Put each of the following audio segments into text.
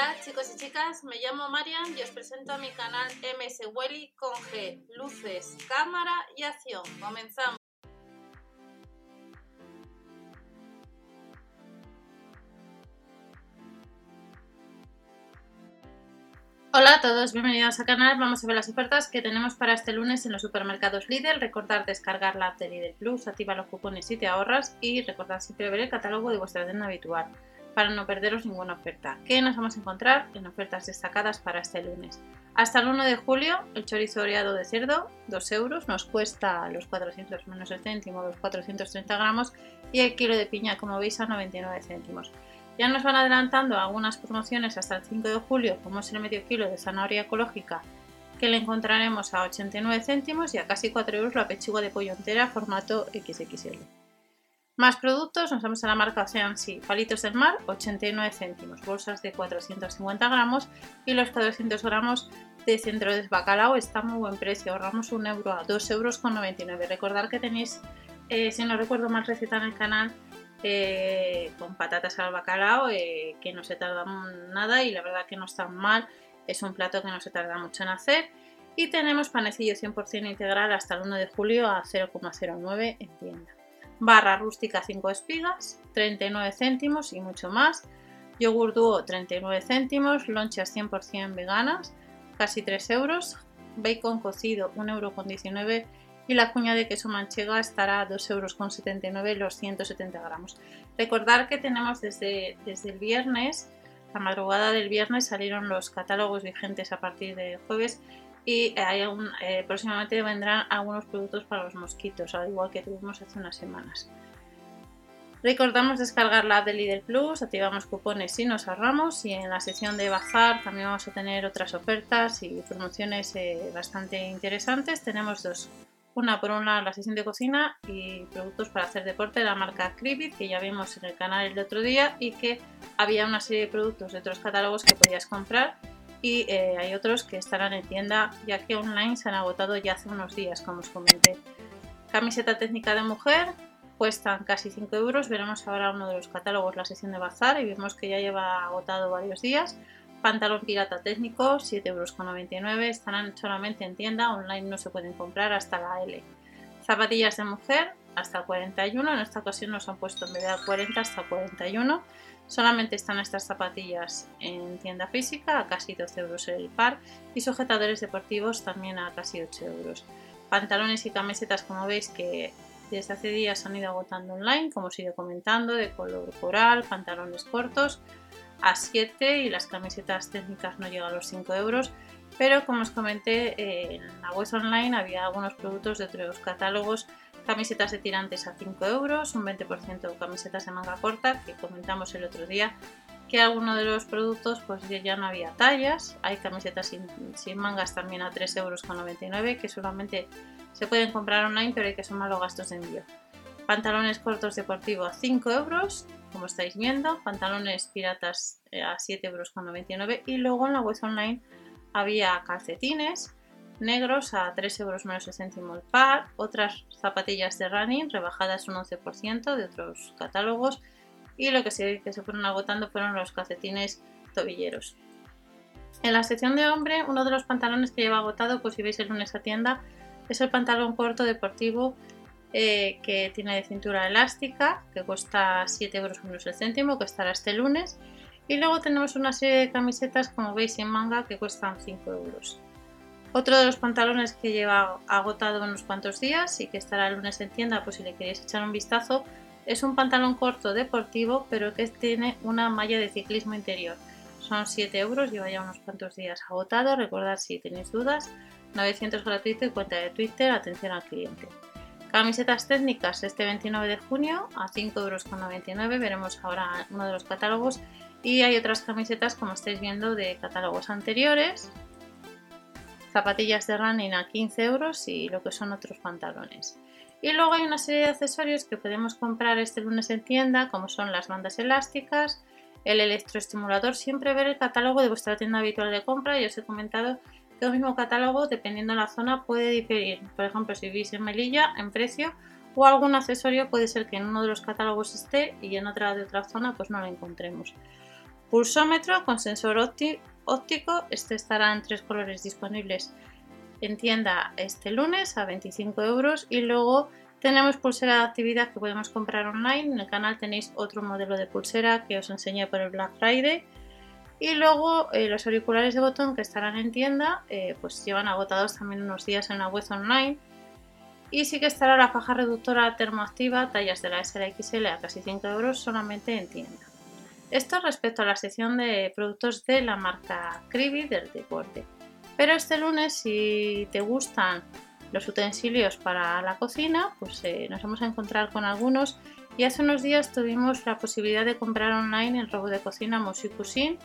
Hola chicos y chicas, me llamo Marian y os presento a mi canal MS Welly con G, luces, cámara y acción. Comenzamos. Hola a todos, bienvenidos al canal. Vamos a ver las ofertas que tenemos para este lunes en los supermercados Lidl. Recordad descargar la app de Lidl Plus, activa los cupones y te ahorras y recordad siempre ver el catálogo de vuestra tienda habitual para no perderos ninguna oferta. ¿Qué nos vamos a encontrar en ofertas destacadas para este lunes? Hasta el 1 de julio, el chorizo oreado de cerdo, 2 euros, nos cuesta los 400 menos el céntimo, los 430 gramos, y el kilo de piña, como veis, a 99 céntimos. Ya nos van adelantando algunas promociones hasta el 5 de julio, como es el medio kilo de zanahoria ecológica, que le encontraremos a 89 céntimos y a casi 4 euros la pechuga de pollo entera formato XXL. Más productos, nos vamos a la marca sí, palitos del mar, 89 céntimos, bolsas de 450 gramos y los 400 gramos de centro de bacalao está muy buen precio, ahorramos un euro a 2 euros con 99. Recordad que tenéis, eh, si no recuerdo mal, receta en el canal eh, con patatas al bacalao, eh, que no se tarda nada y la verdad que no está mal, es un plato que no se tarda mucho en hacer. Y tenemos panecillo 100% integral hasta el 1 de julio a 0,09 en tienda. Barra rústica 5 espigas, 39 céntimos y mucho más. Yogur dúo 39 céntimos, lonchas 100% veganas, casi 3 euros. Bacon cocido 1,19 euros y la cuña de queso manchega estará a 2,79 euros los 170 gramos. Recordar que tenemos desde, desde el viernes, la madrugada del viernes salieron los catálogos vigentes a partir de jueves y hay eh, próximamente vendrán algunos productos para los mosquitos, al igual que tuvimos hace unas semanas. Recordamos descargar la app de Lidl Plus, activamos cupones y nos ahorramos y en la sección de bazar también vamos a tener otras ofertas y promociones eh, bastante interesantes. Tenemos dos una por una la sesión de cocina y productos para hacer deporte de la marca Cribit, que ya vimos en el canal el otro día y que había una serie de productos de otros catálogos que podías comprar y eh, hay otros que estarán en tienda ya que online se han agotado ya hace unos días, como os comenté. Camiseta técnica de mujer, cuestan casi 5 euros, veremos ahora uno de los catálogos la sesión de bazar y vemos que ya lleva agotado varios días. Pantalón pirata técnico, 7,99 euros. Estarán solamente en tienda, online no se pueden comprar hasta la L. Zapatillas de mujer, hasta 41. En esta ocasión nos han puesto en vez de 40 hasta 41. Solamente están estas zapatillas en tienda física a casi 12 euros el par y sujetadores deportivos también a casi 8 euros. Pantalones y camisetas como veis que desde hace días han ido agotando online, como os he ido comentando, de color coral, pantalones cortos, a 7 y las camisetas técnicas no llegan a los 5 euros. Pero como os comenté, en la web online había algunos productos de otros catálogos, camisetas de tirantes a 5 euros, un 20% de camisetas de manga corta, que comentamos el otro día, que algunos de los productos pues ya no había tallas, hay camisetas sin, sin mangas también a 3,99 euros, que solamente se pueden comprar online, pero hay que sumar los gastos de envío. Pantalones cortos deportivos a 5 euros, como estáis viendo, pantalones piratas eh, a 7,99 euros y luego en la web online había calcetines negros a 3 euros menos el céntimo el par, otras zapatillas de running rebajadas un 11% de otros catálogos y lo que se, que se fueron agotando fueron los calcetines tobilleros. En la sección de hombre, uno de los pantalones que lleva agotado, pues si veis el lunes a tienda, es el pantalón corto deportivo eh, que tiene de cintura elástica, que cuesta 7 euros menos el céntimo, que estará este lunes. Y luego tenemos una serie de camisetas, como veis, en manga, que cuestan 5 euros. Otro de los pantalones que lleva agotado unos cuantos días y que estará el lunes en tienda, pues si le queréis echar un vistazo, es un pantalón corto deportivo, pero que tiene una malla de ciclismo interior. Son 7 euros, lleva ya unos cuantos días agotado. Recordad si tenéis dudas, 900 gratuito y cuenta de Twitter, atención al cliente. Camisetas técnicas este 29 de junio a 5,99 euros. Veremos ahora uno de los catálogos. Y hay otras camisetas, como estáis viendo, de catálogos anteriores. Zapatillas de running a 15 euros y lo que son otros pantalones. Y luego hay una serie de accesorios que podemos comprar este lunes en tienda, como son las bandas elásticas, el electroestimulador. Siempre ver el catálogo de vuestra tienda habitual de compra. Ya os he comentado el mismo catálogo, dependiendo de la zona, puede diferir. Por ejemplo, si vivís en Melilla, en precio, o algún accesorio puede ser que en uno de los catálogos esté y en otra de otra zona pues no lo encontremos. Pulsómetro con sensor óptico, este estará en tres colores disponibles en tienda este lunes a 25 euros y luego tenemos pulsera de actividad que podemos comprar online. En el canal tenéis otro modelo de pulsera que os enseñé por el Black Friday. Y luego eh, los auriculares de botón que estarán en tienda, eh, pues llevan agotados también unos días en la web online. Y sí que estará la faja reductora termoactiva, tallas de la S a XL a casi 5 euros solamente en tienda. Esto respecto a la sección de productos de la marca Cribi del deporte. Pero este lunes, si te gustan los utensilios para la cocina, pues eh, nos vamos a encontrar con algunos. Y hace unos días tuvimos la posibilidad de comprar online el robot de cocina Musicusin,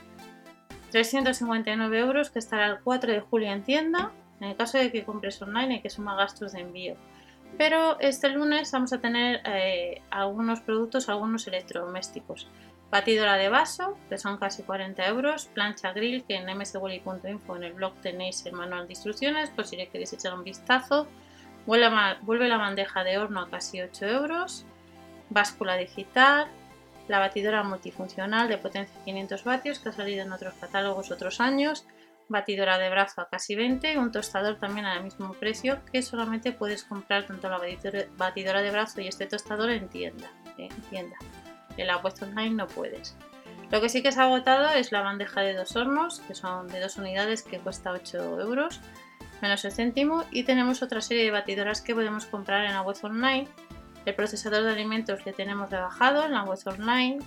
359 euros, que estará el 4 de julio en tienda. En el caso de que compres online hay que sumar gastos de envío. Pero este lunes vamos a tener eh, algunos productos, algunos electrodomésticos. Batidora de vaso, que son casi 40 euros. Plancha grill, que en mswally.info en el blog tenéis el manual de instrucciones, por si le queréis echar un vistazo. Vuelve la bandeja de horno a casi 8 euros. Báscula digital. La batidora multifuncional de potencia 500 vatios, que ha salido en otros catálogos otros años. Batidora de brazo a casi 20. Un tostador también al mismo precio, que solamente puedes comprar tanto la batidora de brazo y este tostador. En tienda en la puesta online no puedes. Lo que sí que ha agotado es la bandeja de dos hornos, que son de dos unidades, que cuesta 8 euros, menos el céntimo. Y tenemos otra serie de batidoras que podemos comprar en la web online. El procesador de alimentos le tenemos rebajado en la web online.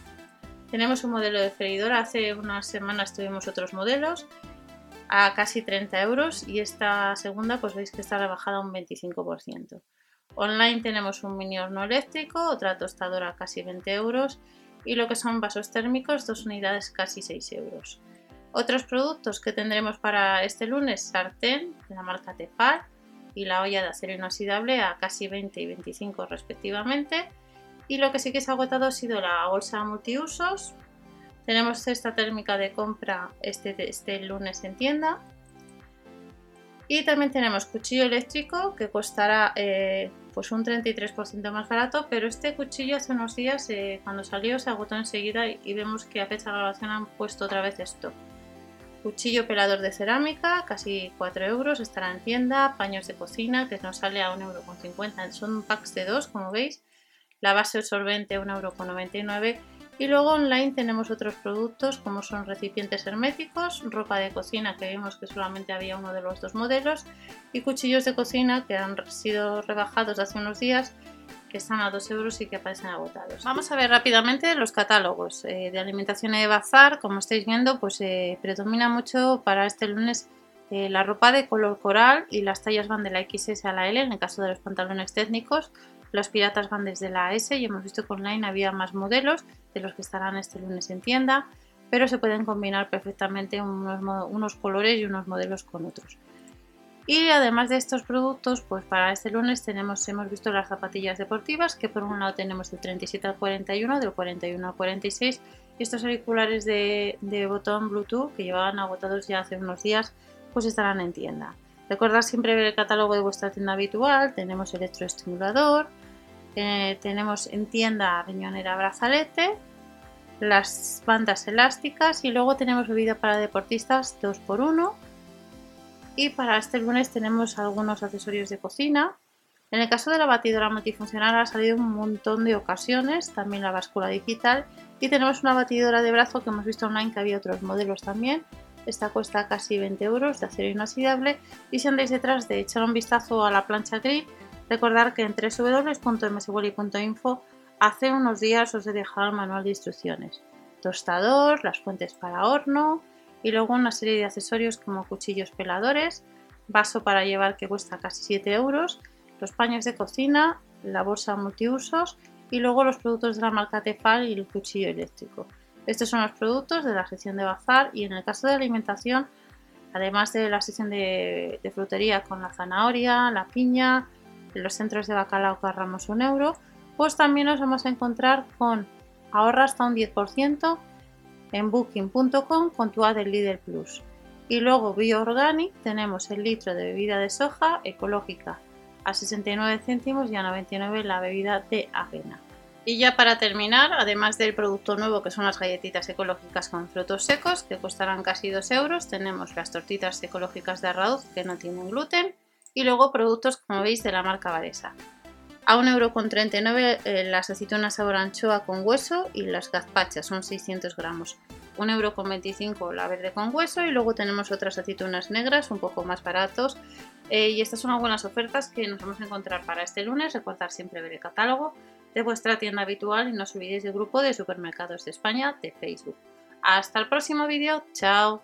Tenemos un modelo de freidora, hace unas semanas tuvimos otros modelos a casi 30 euros y esta segunda pues veis que está rebajada un 25%. Online tenemos un mini horno eléctrico, otra tostadora casi 20 euros y lo que son vasos térmicos, dos unidades casi 6 euros. Otros productos que tendremos para este lunes, sartén de la marca Tefal y la olla de acero inoxidable a casi 20 y 25 respectivamente. Y lo que sí que se ha agotado ha sido la bolsa multiusos. Tenemos cesta térmica de compra este, este lunes en tienda y también tenemos cuchillo eléctrico que costará eh, pues un 33% más barato, pero este cuchillo hace unos días eh, cuando salió se agotó enseguida y, vemos que a fecha de grabación han puesto otra vez esto. Cuchillo pelador de cerámica, casi 4 euros, estará en tienda. Paños de cocina, que nos sale a 1,50 euro. Son packs de 2, como veis. La base absorbente, 1,99 euro y luego online tenemos otros productos como son recipientes herméticos, ropa de cocina que vimos que solamente había uno de los dos modelos y cuchillos de cocina que han sido rebajados hace unos días que están a 2 euros y que aparecen agotados. Vamos a ver rápidamente los catálogos eh, de alimentación de bazar. Como estáis viendo, pues eh, predomina mucho para este lunes eh, la ropa de color coral y las tallas van de la XS a la L en el caso de los pantalones técnicos. Los piratas van desde la S y hemos visto que online había más modelos de los que estarán este lunes en tienda, pero se pueden combinar perfectamente unos, colores y unos modelos con otros. Y además de estos productos, pues para este lunes tenemos, hemos visto las zapatillas deportivas, que por un lado tenemos del 37 al 41, del 41 al 46, y estos auriculares de, de botón Bluetooth que llevaban agotados ya hace unos días, pues estarán en tienda. Recordad siempre ver el catálogo de vuestra tienda habitual, tenemos electroestimulador, eh, tenemos en tienda riñonera brazalete, las bandas elásticas y luego tenemos bebida para deportistas 2x1 y para este lunes tenemos algunos accesorios de cocina. En el caso de la batidora multifuncional ha salido un montón de ocasiones, también la báscula digital. Y tenemos una batidora de brazo que hemos visto online que había otros modelos también. Esta cuesta casi 20 euros de acero inoxidable. Y si andáis detrás de echar un vistazo a la plancha grill, recordar que en www.mswally.info hace unos días os he dejado el manual de instrucciones. Tostador, las fuentes para horno y luego una serie de accesorios como cuchillos peladores, vaso para llevar que cuesta casi 7 euros, los paños de cocina, la bolsa multiusos y luego los productos de la marca Tefal y el cuchillo eléctrico. Estos son los productos de la sección de bazar y en el caso de alimentación, además de la sección de, frutería con la zanahoria, la piña, los centros de bacalao ahorramos un euro, pues también nos vamos a encontrar con ahorra hasta un 10% en booking.com con tu ad del Lidl Plus. Y luego BioOrganic tenemos el litro de bebida de soja ecológica a 69 céntimos y a 99 la bebida de avena. Y ya para terminar, además del producto nuevo que son las galletitas ecológicas con frutos secos que costarán casi 2 euros, tenemos las tortitas ecológicas de arroz que no tienen gluten y luego productos como veis de la marca Varesa. A 1,39€ eh, las aceitunas sabor anchoa con hueso y las gazpachas son 600 gramos. 1,25€ la verde con hueso y luego tenemos otras aceitunas negras un poco más baratos eh, y estas son algunas ofertas que nos vamos a encontrar para este lunes. Recordar siempre ver el catálogo de vuestra tienda habitual y no os olvidéis del grupo de supermercados de España de Facebook. Hasta el próximo vídeo, chao.